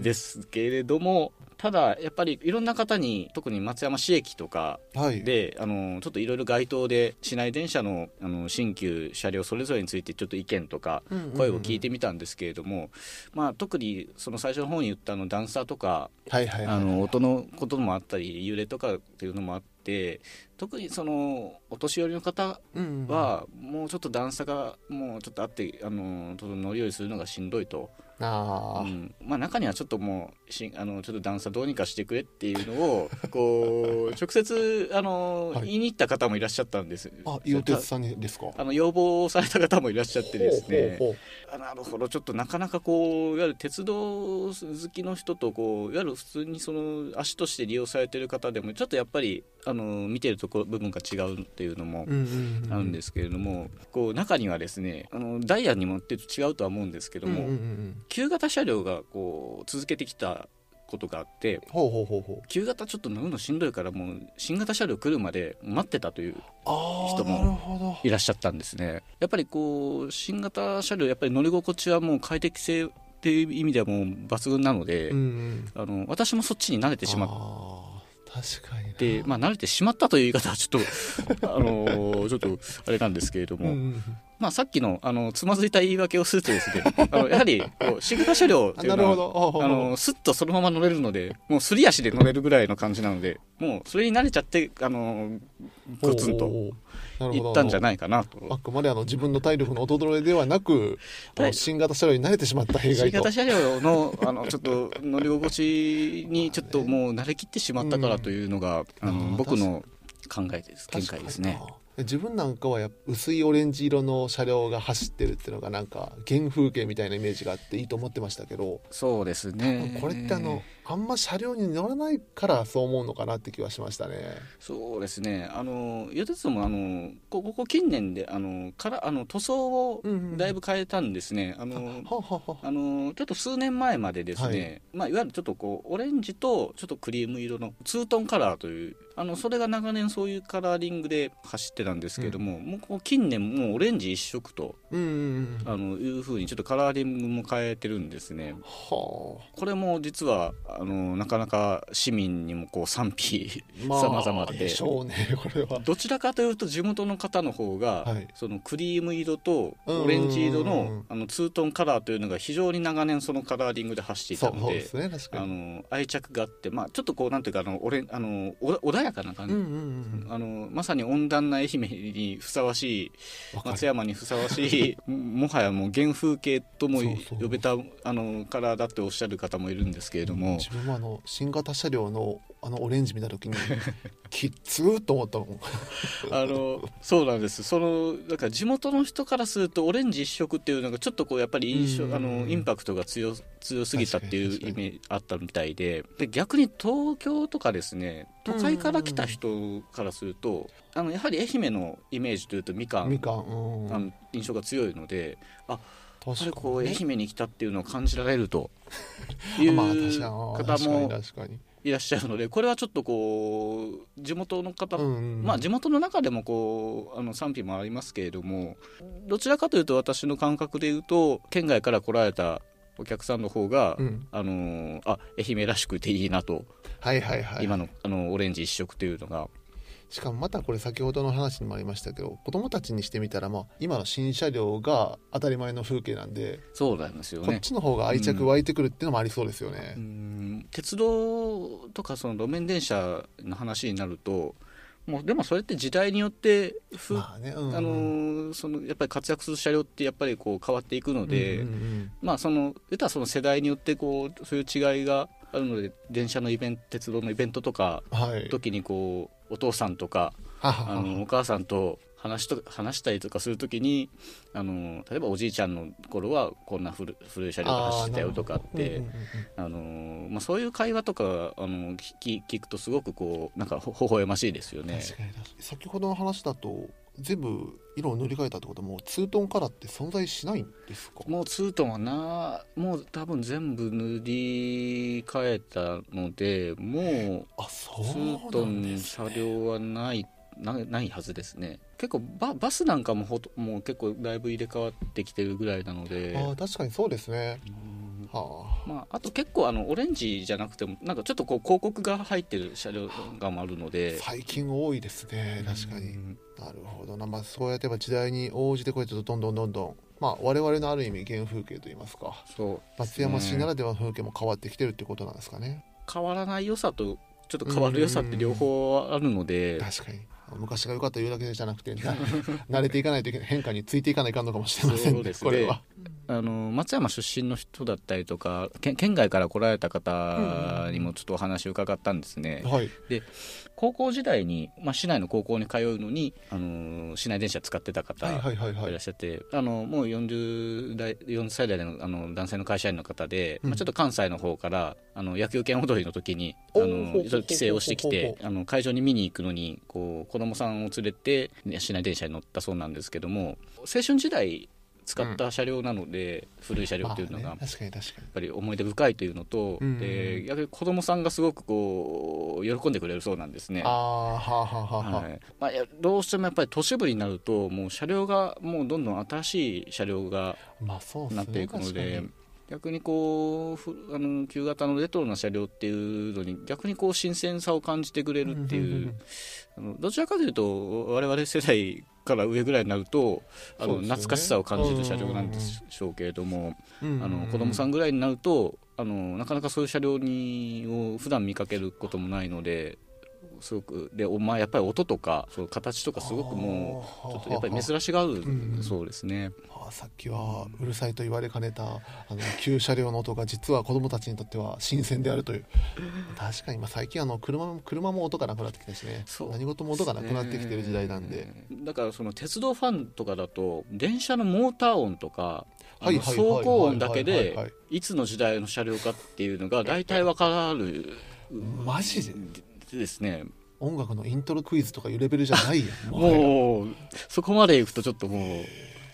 Speaker 2: ですけれどもただやっぱりいろんな方に特に松山市駅とか
Speaker 1: はい。
Speaker 2: であのちょっといろいろ街頭で市内電車のあの新旧車両それぞれについてちょっと意見とか声を聞いてみたんですけれども、まあ、特にその最初の方に言ったあの段差とか音のこともあったり揺れとかっていうのもあって特にそのお年寄りの方はもうちょっと段差がもうちょっとあってあのちょっと乗り降りするのがしんどいと。
Speaker 1: ああ、
Speaker 2: うん。まあ、中にはちょっともうしあのちょっと段差どうにかしてくれっていうのを こう直接あの、
Speaker 1: はい。
Speaker 2: 言いに行った方もいらっしゃったんです。
Speaker 1: あ伊予鉄さんにですか？
Speaker 2: あの要望された方もいらっしゃってですね。
Speaker 1: ほうほうほ
Speaker 2: あなるほど。ちょっとなかなかこういわゆる鉄道好きの人とこういわゆる普通にその足として利用されてる方でもちょっとやっぱりあの見てるところ部分が違うっていうのもあるんですけれども、こう中にはですねあのダイヤにもよって違うとは思うんですけども、
Speaker 1: うんうんうんうん
Speaker 2: 旧型車両がこう続けてきたことがあって
Speaker 1: ほうほうほうほう。
Speaker 2: 旧型ちょっと乗るのしんどいからもう新型車両来るまで待ってたという人もいらっしゃったんですね。やっぱりこう新型車両やっぱり乗り心地はもう快適性っていう意味ではもう抜群なので、
Speaker 1: うんうん。
Speaker 2: あの私もそっちに慣れてしまっ
Speaker 1: あー確かにな。
Speaker 2: て、まあ、慣れてしまったという言い方はちょっとあのちょっとあれなんですけれども、
Speaker 1: うんうん
Speaker 2: まあ、さっきのあのつまずいた言い訳をするとですね あのやはりこう新型車両っ
Speaker 1: あ
Speaker 2: ていうの
Speaker 1: なるほ
Speaker 2: は
Speaker 1: ど
Speaker 2: あのスッとそのまま乗れるのでもうすり足で乗れるぐらいの感じなのでもうそれに慣れちゃってあのゴツンといったんじゃ
Speaker 1: い
Speaker 2: ないかなと。
Speaker 1: あくまであの自分の体力の衰えではなく、新型車両に慣れてしまった弊害と。
Speaker 2: 新型車両のあのちょっと乗り心地にちょっともう慣れきってしまったからというのが、あ
Speaker 1: あ
Speaker 2: の
Speaker 1: ー
Speaker 2: 僕の考えです。見解ですね
Speaker 1: 自分なんかはや薄いオレンジ色の車両が走ってるっていうのがなんか原風景みたいなイメージがあっていいと思ってましたけど、
Speaker 2: そうですね。
Speaker 1: これってあのあんま車両に乗らないからそう思うのかなって気はしましたね。
Speaker 2: そうですね。あの伊予鉄道もあのこここ近年であのからあの塗装をだいぶ変えたんですね、あの
Speaker 1: はあはあは。あ
Speaker 2: あのちょっと数年前までですね、い。まあ、いわゆるちょっとこうオレンジとちょっとクリーム色のツートンカラーというあのそれが長年そういうカラーリングで走ってたんですけれども、もうこう近年もうオレンジ一色と
Speaker 1: うんうんうん
Speaker 2: あのいうふうにちょっとカラーリングも変えてるんですね。
Speaker 1: は
Speaker 2: これも実はあのなかなか市民にもこう賛否
Speaker 1: あ、まあ
Speaker 2: 様々で。
Speaker 1: でしょうねこれは。
Speaker 2: どちらかというと地元の方の方が、
Speaker 1: はい。
Speaker 2: そのクリーム色と
Speaker 1: うん
Speaker 2: オレンジ色のあのツートンカラーというのが非常に長年そのカラーリングで走っていたので
Speaker 1: ね
Speaker 2: あ
Speaker 1: に。
Speaker 2: の愛着があって、まあ、ちょっとこうなんていうかあのオレンあのお穏やかな感じ、
Speaker 1: うんうんうん
Speaker 2: あのまさに温暖な愛媛にふさわしい松山にふさわしい もはやもう原風景とも呼べたあのカラーだっておっしゃる方もいるんですけれども
Speaker 1: 自分もあの新型車両のあのオレンジ見た時に きっつーと思ったもん。
Speaker 2: あのそうなんです。そのだから地元の人からするとオレンジ一色っていうのがちょっとこうやっぱり印象
Speaker 1: うん。
Speaker 2: あのインパクトが強強すぎたっていう
Speaker 1: 確かに
Speaker 2: イメージあったみたいでで逆に東京とかですね都会から来た人からするとあのやはり愛媛のイメージというとみかん。
Speaker 1: みかん、うん、
Speaker 2: 印象が強いのであ
Speaker 1: 確
Speaker 2: れこう愛
Speaker 1: ね
Speaker 2: 媛に来たっていうのを感じられると。いう方も。いらっしゃるのでこれはちょっとこう地元の方まあ地元の中でもこうあの賛否もありますけれどもどちらかというと私の感覚で言うと県外から来られたお客さんの方が、
Speaker 1: うん。
Speaker 2: あのーあ愛媛らしくていいなと、
Speaker 1: はいはいはい。
Speaker 2: 今のあのオレンジ一色というのが
Speaker 1: しかもまたこれ先ほどの話にもありましたけど子供たちにしてみたらまあ今の新車両が当たり前の風景なんで、
Speaker 2: そうなんですよね。
Speaker 1: こっちの方が愛着湧いてくるっていうのもありそうですよね。
Speaker 2: うん鉄道とかその路面電車の話になるともうでもそれって時代によってふ、
Speaker 1: まあね、うん
Speaker 2: あのーそのやっぱり活躍する車両ってやっぱりこう変わっていくので、
Speaker 1: うんうんうん
Speaker 2: まあその言ったらその世代によってこうそういう違いがあるので電車のイベント鉄道のイベントとか
Speaker 1: はい。
Speaker 2: 時にこうお父さんとかあのお母さんと話と話したりとかするときにあの例えばおじいちゃんの頃はこんな古古い車両が走ってたよとかってあの、まあ、そういう会話とかあの聞き聞くとすごくこうなんかほ微笑ましいですよね。
Speaker 1: 先ほどの話だと全部色を塗り替えたってことはもうツートンカラーって存在しないんですか？
Speaker 2: もうツートンはなもう多分全部塗り替えたのでもうツー
Speaker 1: う
Speaker 2: トン車
Speaker 1: ね、
Speaker 2: 両はないなないはずですね。結構ババスなんかもほともう結構だいぶ入れ替わってきてるぐらいなので。
Speaker 1: あー確かにそうですね。
Speaker 2: うん
Speaker 1: はあ
Speaker 2: まあ、あと結構あのオレンジじゃなくてもなんかちょっとこう広告が入ってる車両がもあるので。
Speaker 1: 最近多いですね確かに。
Speaker 2: うん
Speaker 1: なるほど。な、まあ、そうやって時代に応じてこうやってどんどんどんどん。まあ我々のある意味原風景といいますか。
Speaker 2: そう。
Speaker 1: 松山市ならではの風景も変わってきてるってことなんですかね。
Speaker 2: 変わらない良さとちょっと変わる良さって両方あるので。
Speaker 1: 確かに昔が良かった言うだけじゃなくてな 慣れていかないといけない変化についていかないかんのかもしれませんね
Speaker 2: ね。
Speaker 1: これは。
Speaker 2: あの松山出身の人だったりとか県県外から来られた方にもちょっとお話を伺ったんですね、
Speaker 1: はい。
Speaker 2: 高校時代に、まあ、市内の高校に通うのに、あの市内電車使ってた方
Speaker 1: はい
Speaker 2: らっしゃって、あのもう40代4歳代のあの男性の会社員の方で、
Speaker 1: うん。
Speaker 2: まあ、ちょっと関西の方からあの野球拳踊りの時にあの帰省をしてきてあの会場に見に行くのにこう子供さんを連れてね市内電車に乗ったそうなんですけども青春時代使った車両なので、古い車両っていうのが
Speaker 1: まあね確かに確かに。
Speaker 2: やっぱり思い出深いというのと、
Speaker 1: うん
Speaker 2: で逆に子供さんがすごくこう喜んでくれるそうなんですね。
Speaker 1: ああはあはあはあは
Speaker 2: い。まあ、どうしてもやっぱり都市部になるともう車両がもうどんどん新しい車両がなっていくので
Speaker 1: 確かに
Speaker 2: 逆にこうふあの旧型のレトロな車両っていうのに逆にこう新鮮さを感じてくれるっていうあのどちらかというと我々世代から上ぐらいになるとあの、
Speaker 1: ね
Speaker 2: 懐かしさを感じる車両なんでしょうけれども、
Speaker 1: うん。
Speaker 2: あの子供さんぐらいになるとあのなかなかそういう車両にを普段見かけることもないのですごくでお前やっぱり音とかそう。形とかすごくもうちょっとやっぱり珍しがる
Speaker 1: うん
Speaker 2: そうですね。
Speaker 1: あさっきはうるさいと言われかねたあの旧車両の音が実は子供たちにとっては新鮮であるという。確かに今最近あの車も車も音がなくなってきたしね。何事も音がなくなってきてる時代なんで、
Speaker 2: だからその鉄道ファンとかだと電車のモーター音とか走行音だけ
Speaker 1: はい
Speaker 2: で
Speaker 1: い
Speaker 2: つの時代の車両かっていうのが大体わかる。
Speaker 1: マジで？
Speaker 2: でですね
Speaker 1: 音楽のイントロクイズとかいうレベルじゃないやん。も
Speaker 2: う。そこまでいくとちょっともう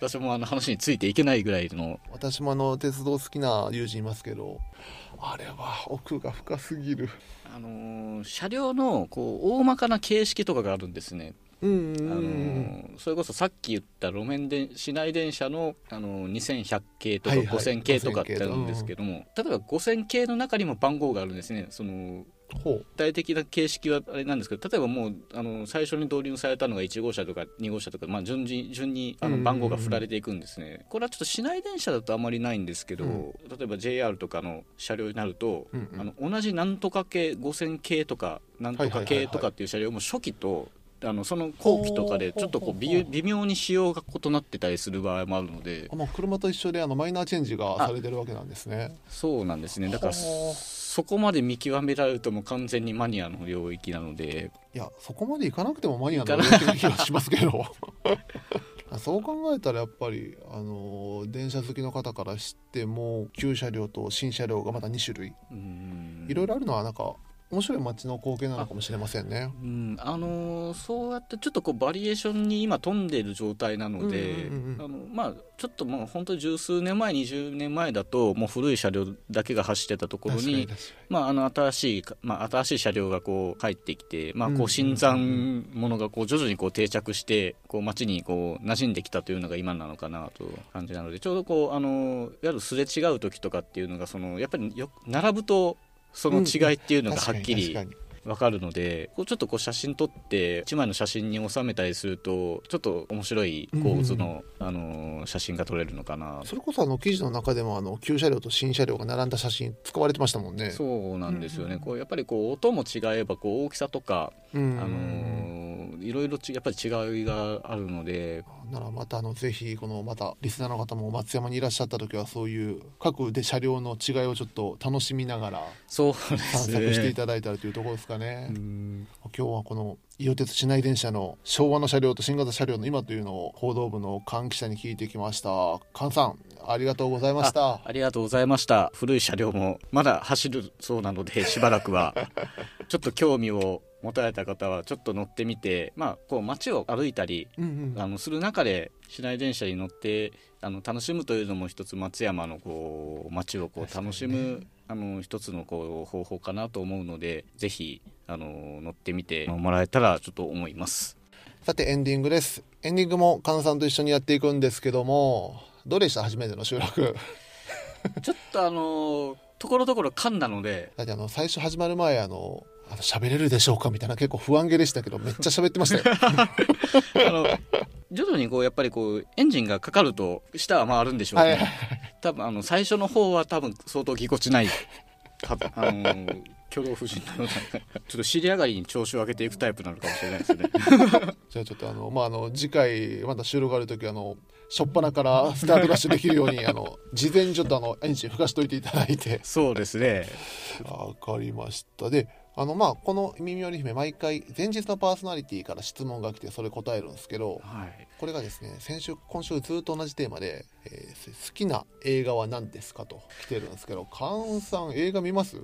Speaker 2: 私もあの話についていけないぐらいの。
Speaker 1: 私もあの鉄道好きな友人いますけどあれは奥が深すぎる。
Speaker 2: あのー車両のこう大まかな形式とかがあるんですね、あのーそれこそさっき言った路面電市内電車の、あのー2100系とか
Speaker 1: はいはい
Speaker 2: 5000系とかってあるんですけども、例えば5000系の中にも番号があるんですね。その具体的な形式はあれなんですけど例えばもうあの最初に導入されたのが1号車とか2号車とか、まあ、順次順にあ
Speaker 1: うんうん。うん
Speaker 2: の番号が振られていくんですね、これはちょっと市内電車だとあまりないんですけど、
Speaker 1: うん。
Speaker 2: 例えば JR とかの車両になると、
Speaker 1: うんうん。
Speaker 2: あの同じなんとか系5000系とかなんとか系とかっていう車両も初期とあのその後期とかでちょっとこう微微妙に仕様が異なってたりする場合もあるので。
Speaker 1: あもう車と一緒であのマイナーチェンジがされてるわけなんですね。
Speaker 2: そうなんですね。だからそこまで見極められるともう完全にマニアの領域なので。
Speaker 1: いやそこまでいかなくてもマニアの領域な気がしますけど。そう考えたらやっぱりあの電車好きの方からしても旧車両と新車両がまた2種類。
Speaker 2: うん。
Speaker 1: いろいろあるのはなんか面白い街の光景なのかもしれませんね。
Speaker 2: うん。あのーそうやってちょっとこうバリエーションに今富んでいる状態なので、あのまあ、ちょっともう本当に十数年前20年前だともう古い車両だけが走ってたところに、まあ、あの新しい、まあ、新しい車両がこう入ってきて、まあ、
Speaker 1: うん
Speaker 2: こう新参者がこう徐々にこう定着してこう街にこう馴染んできたというのが今なのかなという感じなのでちょうどこうあのいわゆるすれ違う時とかっていうのがそのやっぱりよ並ぶとその違いっていうのがはっきりわかるのでこうちょっとこう写真撮って1枚の写真に収めたりするとちょっと面白い構図の、あの写真が撮れるのかな。
Speaker 1: それこそあの記事の中でもあの旧車両と新車両が並んだ写真使われてましたもんね。
Speaker 2: そうなんですよね、
Speaker 1: うん
Speaker 2: こうやっぱりこう音も違えばこう大きさとか、
Speaker 1: うん。
Speaker 2: あのーいろいろちやっぱり違いがあるので。
Speaker 1: ならまたあのぜひこのまたリスナーの方も松山にいらっしゃった時はそういう各で車両の違いをちょっと楽しみながら
Speaker 2: そうで
Speaker 1: 散
Speaker 2: す
Speaker 1: 策してい
Speaker 2: ね。
Speaker 1: ただいたらというところですかね。
Speaker 2: うん
Speaker 1: 今日はこの伊予鉄市内電車の昭和の車両と新型車両の今というのを報道部の菅記者に聞いてきました。菅さんありがとうございました。
Speaker 2: ありがとうございました。古い車両もまだ走るそうなのでしばらくは。ちょっと興味を持たれた方はちょっと乗ってみてまあこう街を歩いたり
Speaker 1: うんうん。
Speaker 2: あのする中で市内電車に乗ってあの楽しむというのも一つ松山のこう街をこう楽しむ、あの一つのこう方法かなと思うのでぜひあの乗ってみてもらえたらちょっと思います。
Speaker 1: さてエンディングです。エンディングも菅さんと一緒にやっていくんですけどもどうでした？初めての収録。
Speaker 2: ちょっとあのところどころ噛んだので
Speaker 1: だってあの最初始まる前あのあの喋れるでしょうか？みたいな結構不安げでしたけどめっちゃ喋ってましたよ。
Speaker 2: あの徐々にこうやっぱりこうエンジンがかかると舌は回るんでしょうね、
Speaker 1: はいはい
Speaker 2: 多分あの最初の方は多分相当ぎこちないかあの挙動不審のようなちょっと尻上がりに調子を上げていくタイプなのかもしれないですね。
Speaker 1: じゃあちょっとあのまああの次回また収録ある時あの初っ端からスタートダッシュできるように あの事前にちょっとあのエンジン吹かしといていただいて。
Speaker 2: そうですね。
Speaker 1: わかりました。であのまあこの「耳より姫」毎回前日のパーソナリティから質問が来てそれ答えるんですけど
Speaker 2: はい。
Speaker 1: これがですね先週今週ずっと同じテーマで、えー好きな映画は何ですかと来てるんですけど菅さん映画見ます？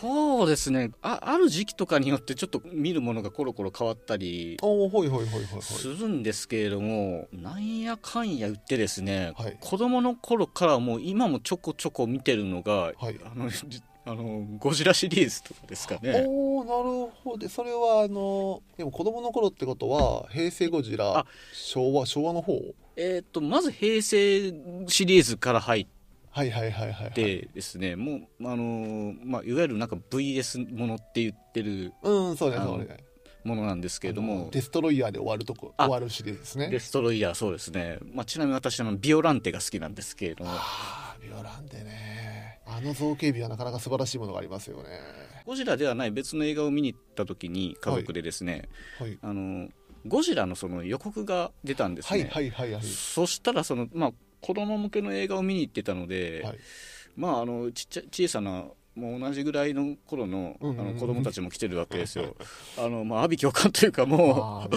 Speaker 2: そうですね。あある時期とかによってちょっと見るものがコロコロ変わったり
Speaker 1: おおほいほいほいほい
Speaker 2: するんですけれどもなんやかんや言ってですね、
Speaker 1: はい。
Speaker 2: 子供の頃からもう今もちょこちょこ見てるのが、
Speaker 1: はい。
Speaker 2: あのじあのゴジラシリーズとかですかね。
Speaker 1: おおなるほど。それはあのでも子供の頃ってことは平成ゴジラ
Speaker 2: あ
Speaker 1: 昭和昭和の方？
Speaker 2: えー、とまず平成シリーズから入っ
Speaker 1: はいはいはいはいはい。
Speaker 2: でですね。もうあの、まあ、いわゆるなんか VS ものって言ってる
Speaker 1: うんそうね
Speaker 2: あの
Speaker 1: そうね。
Speaker 2: ものなんですけれど
Speaker 1: あ
Speaker 2: も
Speaker 1: のデストロイヤーで終わるとこ
Speaker 2: あ
Speaker 1: 終わるシリーズですね。
Speaker 2: デストロイヤーそうですね、まあ、ちなみに私あのビオランテが好きなんですけれども。
Speaker 1: ビオランテねあの造形美はなかなか素晴らしいものがありますよね。
Speaker 2: ゴジラではない別の映画を見に行った時に家族でですね、
Speaker 1: はい。
Speaker 2: あのゴジラのその予告が出たんですね、
Speaker 1: はいはいはいはい。
Speaker 2: そしたらその、まあ、子供向けの映画を見に行ってたので、
Speaker 1: はい。
Speaker 2: まああのちっちゃ小さなもう同じぐらいの頃のあの子供たちも来てるわけですよ。あのまあ阿鼻共感というかもう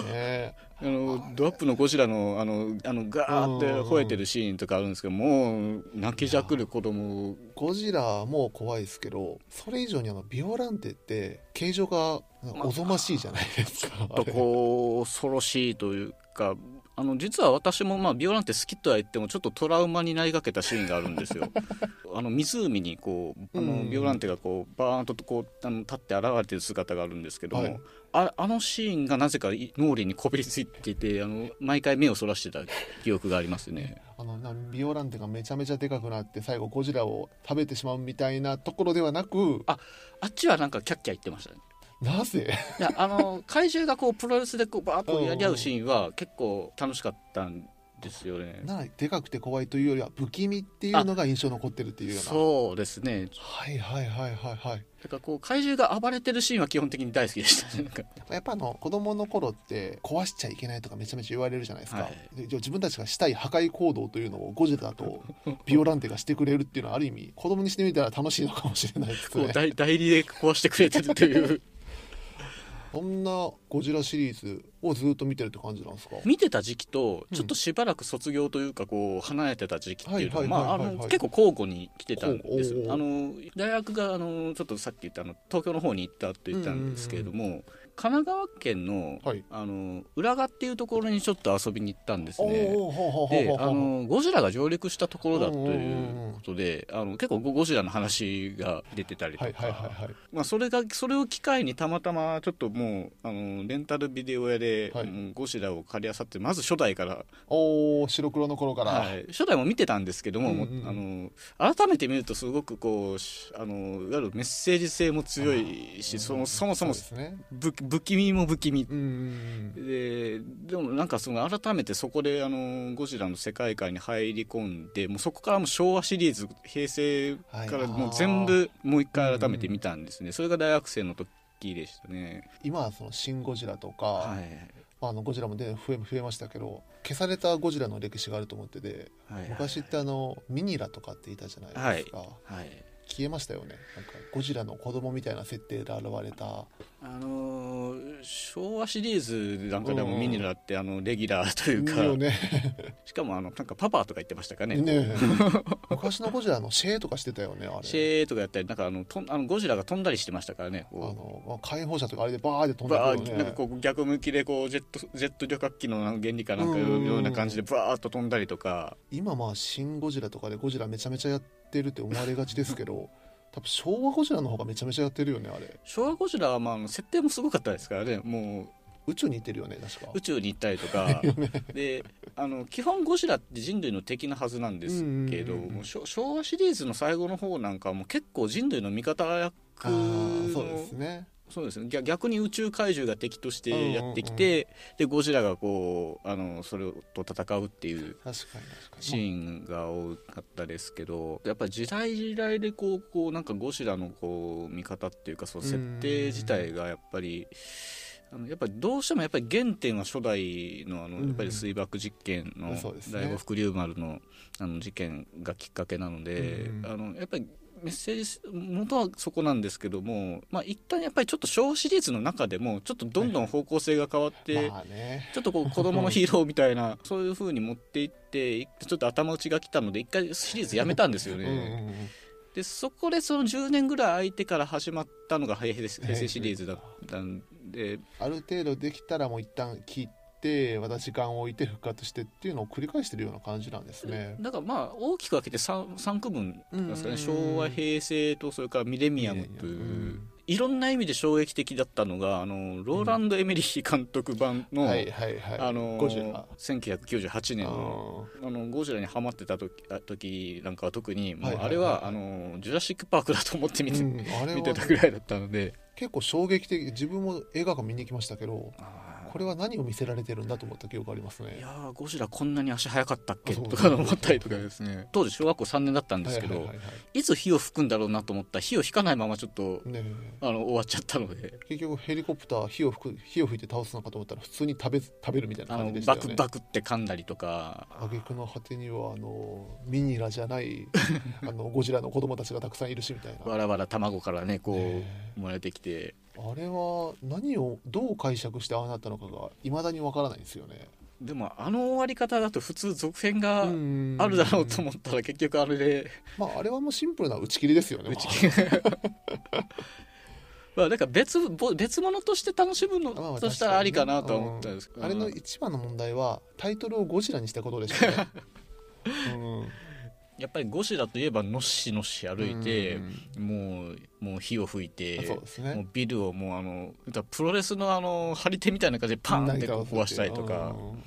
Speaker 2: あのドアップのゴジラのあのあのガーって吠えてるシーンとかあるんですけどもう泣きじゃくる子供。
Speaker 1: ゴジラも怖いですけどそれ以上にあのビオランテって形状がおぞましいじゃないですか、あ
Speaker 2: と
Speaker 1: れ
Speaker 2: こう恐ろしいというかあの実は私もまあビオランテ好きとは言ってもちょっとトラウマになりかけたシーンがあるんですよ。あの湖にこうあ
Speaker 1: うん
Speaker 2: のビオランテがこうバーンとこうあの立って現れてる姿があるんですけども、
Speaker 1: はい
Speaker 2: ああのシーンがなぜか脳裏にこびりついていてあの毎回目をそらしてた記憶がありますね。
Speaker 1: あのなビオランテがめちゃめちゃでかくなって最後ゴジラを食べてしまうみたいなところではなく
Speaker 2: ああっちはなんかキャッキャ言ってましたね。
Speaker 1: なぜ？
Speaker 2: いやあの怪獣がこうプロレスでこうバーッとやり合うシーンは結構楽しかったんですよね。
Speaker 1: なでかくて怖いというよりは不気味っていうのが印象に残ってるっていうような。
Speaker 2: そうですね。
Speaker 1: はいはいはいはい。はい
Speaker 2: だからこう怪獣が暴れてるシーンは基本的に大好きでした
Speaker 1: やっぱあの子供の頃って壊しちゃいけないとかめちゃめちゃ言われるじゃないですか、
Speaker 2: はい。
Speaker 1: 自分たちがしたい破壊行動というのをゴジラとビオランテがしてくれるっていうのはある意味子供にしてみたら楽しいのかもしれないですね。
Speaker 2: こう代代理で壊してくれてるという
Speaker 1: そんなゴジラシリーズをずっと見てるって感じなんですか？
Speaker 2: 見てた時期とちょっとしばらく卒業というかこう離れてた時期っていうの
Speaker 1: は
Speaker 2: まああの結構交互に来てたんですあの大学があのちょっとさっき言ったあの東京の方に行ったと言ったんですけれども、神奈川県の,、
Speaker 1: はい。
Speaker 2: あの浦賀っていうところにちょっと遊びに行ったんですね。であのゴジラが上陸したところだという
Speaker 1: うん
Speaker 2: ことであの結構ゴゴジラの話が出てたりとか、それがそれを機会にたまたまちょっともうあのレンタルビデオ屋で、
Speaker 1: はい。
Speaker 2: ゴジラを借りあさってまず初代から、
Speaker 1: おお白黒の頃から、
Speaker 2: はい、初代も見てたんですけども、あの改めて見るとすごくこうしあのいわゆるメッセージ性も強いしそのそもそも
Speaker 1: うですね。
Speaker 2: ぶ不気味も不気味。ででもなんかその改めてそこであのゴジラの世界観に入り込んでもうそこからもう昭和シリーズ平成からもう全部もう一回改めて見たんですね、それが大学生の時でしたね。
Speaker 1: 今はその「シン・ゴジラ」とか、
Speaker 2: はい。
Speaker 1: まあ、あのゴジラもで増え増えましたけど消されたゴジラの歴史があると思ってて
Speaker 2: はい。
Speaker 1: 昔ってあのミニラとかっていたじゃないですか、
Speaker 2: はい
Speaker 1: 消えましたよね。なんかゴジラの子供みたいな設定で現れた。
Speaker 2: あのー昭和シリーズなんかで
Speaker 1: うん
Speaker 2: もミニラってあのレギュラーというか、しかもあのなんかパパとか言ってましたかね。
Speaker 1: ね昔のゴジラのシェーとかしてたよねあれ。
Speaker 2: シェーとかやったりなんかあのとんあのゴジラが飛んだりしてましたからね。
Speaker 1: あ
Speaker 2: こ
Speaker 1: のまあ解放車とかあれでバーって飛んで
Speaker 2: バ
Speaker 1: くるよね
Speaker 2: ーなんかこう逆向きでこうジェットジェット旅客機の原理かなんか
Speaker 1: うん。
Speaker 2: ような感じでバーッと飛んだりとか。
Speaker 1: 今まあ「シン・ゴジラ」とかでゴジラめちゃめちゃやってるって思われがちですけど多分昭和ゴジラの方がめちゃめちゃやってるよねあれ。
Speaker 2: 昭和ゴジラはまあ設定もすごかったですからねも
Speaker 1: 宇宙に行ってるよね確か。
Speaker 2: う宇宙に行ったりとか。であの基本ゴジラって人類の敵なはずなんですけど昭昭和シリーズの最後の方なんかはもう結構人類の味方役
Speaker 1: あそうですね
Speaker 2: そうですね。逆逆に宇宙怪獣が敵としてやってきて、でゴジラがこうあのそれと戦うっていうシーンが多かったですけどやっぱり時代時代でこうこうなんかゴジラのこう見方っていうかその設定自体がやっぱり。あのやっぱりどうしてもやっぱり原点は初代のあの
Speaker 1: うん
Speaker 2: やっぱり水爆実験の第五福竜丸のあの事件がきっかけなので
Speaker 1: うん。
Speaker 2: あのやっぱりメッセージ元はそこなんですけどもまあ一旦やっぱりちょっと昭和シリーズの中でもちょっとどんどん方向性が変わってちょっとこう 子供のヒーローみたいなそういう風に持っていってちょっと頭打ちが来たので一回シリーズやめたんですよね。でそこでその10年ぐらい空いてから始まったのが平成シリーズだったんで
Speaker 1: ある程度できたらもう一旦切ってまた時間を置いて復活してっていうのを繰り返してるような感じなんですね。
Speaker 2: だからまあ大きく分けて 3, 三区分ですかね、昭和平成とそれからミレニアムという、
Speaker 1: うん
Speaker 2: いろんな意味で衝撃的だったのがあのローランド・エメリー監督版の、
Speaker 1: はいはいはい。
Speaker 2: あの
Speaker 1: ゴジラ。
Speaker 2: 1998年。のあのゴジラにハマってた時あ時なんかは特にもうあれはあのジュラシック・パークだと思って見て,、見てたぐらいだったので。
Speaker 1: 結構衝撃的。自分も映画館見に行きましたけど
Speaker 2: あー
Speaker 1: これは何を見せられてるんだと思った記憶ありますね。
Speaker 2: いやーゴジラこんなに足速かったっけ？とか思ったりとかですね。当時小学校3年だったんですけど、いつ火を吹くんだろうなと思ったら火を吹かないままちょっと
Speaker 1: ね
Speaker 2: あの終わっちゃったので。
Speaker 1: 結局ヘリコプター火を吹く火を吹いて倒すのかと思ったら普通に食べ食べるみたいな感じでしたよね。
Speaker 2: バクバクって噛んだりとか。
Speaker 1: 挙句の果てにはあのミニラじゃない あのゴジラの子供たちがたくさんいるしみたいな、
Speaker 2: わらわら卵からねこう、
Speaker 1: ね
Speaker 2: 生まれてきて
Speaker 1: あれは何をどう解釈してああなったのかがいまだにわからないんですよね。
Speaker 2: でもあの終わり方だと普通続編があ
Speaker 1: あ
Speaker 2: るだろうと思ったら結局あれで。
Speaker 1: まああれはもうシンプルな打ち切りですよね
Speaker 2: 打ち切り。まあ。だから別ぼ別物として楽しむの
Speaker 1: ま
Speaker 2: としたらありかなとは思ったんですけど、
Speaker 1: あれの一番の問題はタイトルをゴジラにしたことでしたね、うん、
Speaker 2: やっぱりゴジラといえばのっしのっし歩いて
Speaker 1: うん
Speaker 2: もうもう火を吹いて
Speaker 1: そうです
Speaker 2: もう
Speaker 1: ね
Speaker 2: ビルをもうあのプロレスのあの張り手みたいな感じでパーンって壊したりとか。
Speaker 1: うん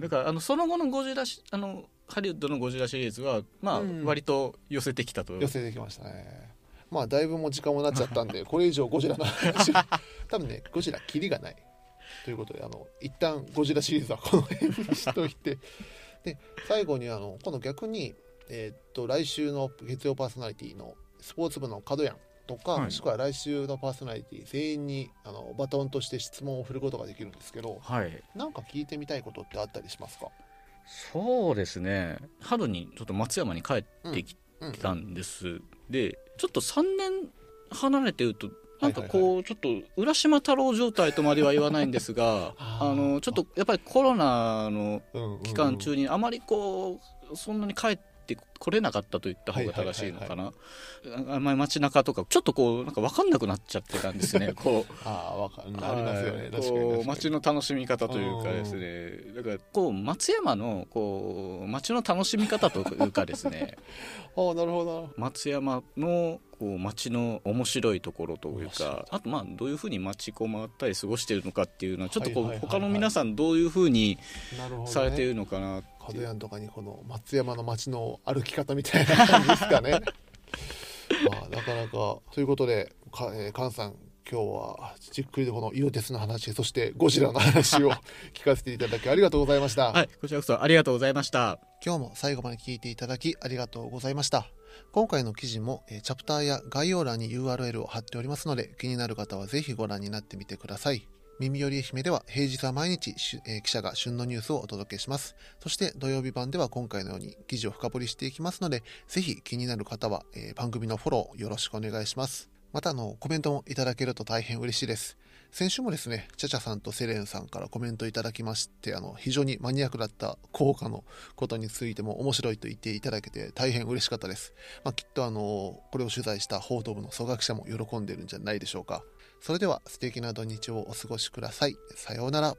Speaker 2: だからあのその後のゴジラしあのハリウッドのゴジラシリーズはまあ
Speaker 1: うん。
Speaker 2: 割と寄せてきたと、
Speaker 1: 寄せてきましたね。まあだいぶもう時間もなっちゃったんで これ以上ゴジラの話 多分ねゴジラキリがないということであの一旦ゴジラシリーズはこの辺にしといて。で最後にあの今度逆にえーっと来週の月曜パーソナリティのスポーツ部の角やんとか、
Speaker 2: はい。
Speaker 1: もしくは来週のパーソナリティ全員にあのバトンとして質問を振ることができるんですけど
Speaker 2: はい。
Speaker 1: なんか聞いてみたいことってあったりしますか？
Speaker 2: そうですね。春にちょっと松山に帰ってき
Speaker 1: うん
Speaker 2: たんです、でちょっと3年離れてるとなんかこうちょっと浦島太郎状態とまでは言わないんですが
Speaker 1: あ
Speaker 2: のちょっとやっぱりコロナの
Speaker 1: うんうん
Speaker 2: 期間中にあまりこうそんなに帰ってこれなかったと言った方が正しいのかな。あんまり街中とかちょっとこうなんか分かんなくなっちゃってたんですね。こう
Speaker 1: ああわかるありますよね。
Speaker 2: はい
Speaker 1: 確か
Speaker 2: 街の楽しみ方というかですね。だからこう松山のこう街の楽しみ方というかですね。
Speaker 1: ああなるほど。な
Speaker 2: 松山のこう街の面白いところというかあとまあどういうふうに街こう回ったり過ごしてるのかっていうのはちょっとこう他の皆さんどういうふうにされているのかなって
Speaker 1: 角屋とかにこの松山の街の歩き方みたいな感じですかね。まあなかなか。ということでか、えー、菅さん今日はじっくりとこの色鉄の話そしてゴジラの話を 聞かせていただきありがとうございました、
Speaker 2: はいこちらこそありがとうございました。
Speaker 1: 今日も最後まで聞いていただきありがとうございました。今回の記事も、えーチャプターや概要欄に URL を貼っておりますので気になる方はぜひご覧になってみてください耳より愛媛では平日は毎日、えー記者が旬のニュースをお届けしますそして土曜日版では今回のように記事を深掘りしていきますのでぜひ気になる方は、えー番組のフォローよろしくお願いしますまたのコメントもいただけると大変嬉しいです先週もですね、チャチャさんとセレンさんからコメントいただきまして、あの、非常にマニアックだった効果のことについても面白いと言っていただけて大変嬉しかったです。まあ、きっとあの、これを取材した報道部の曽我記者も喜んでるんじゃないでしょうか。それでは素敵な土日をお過ごしください。さようなら。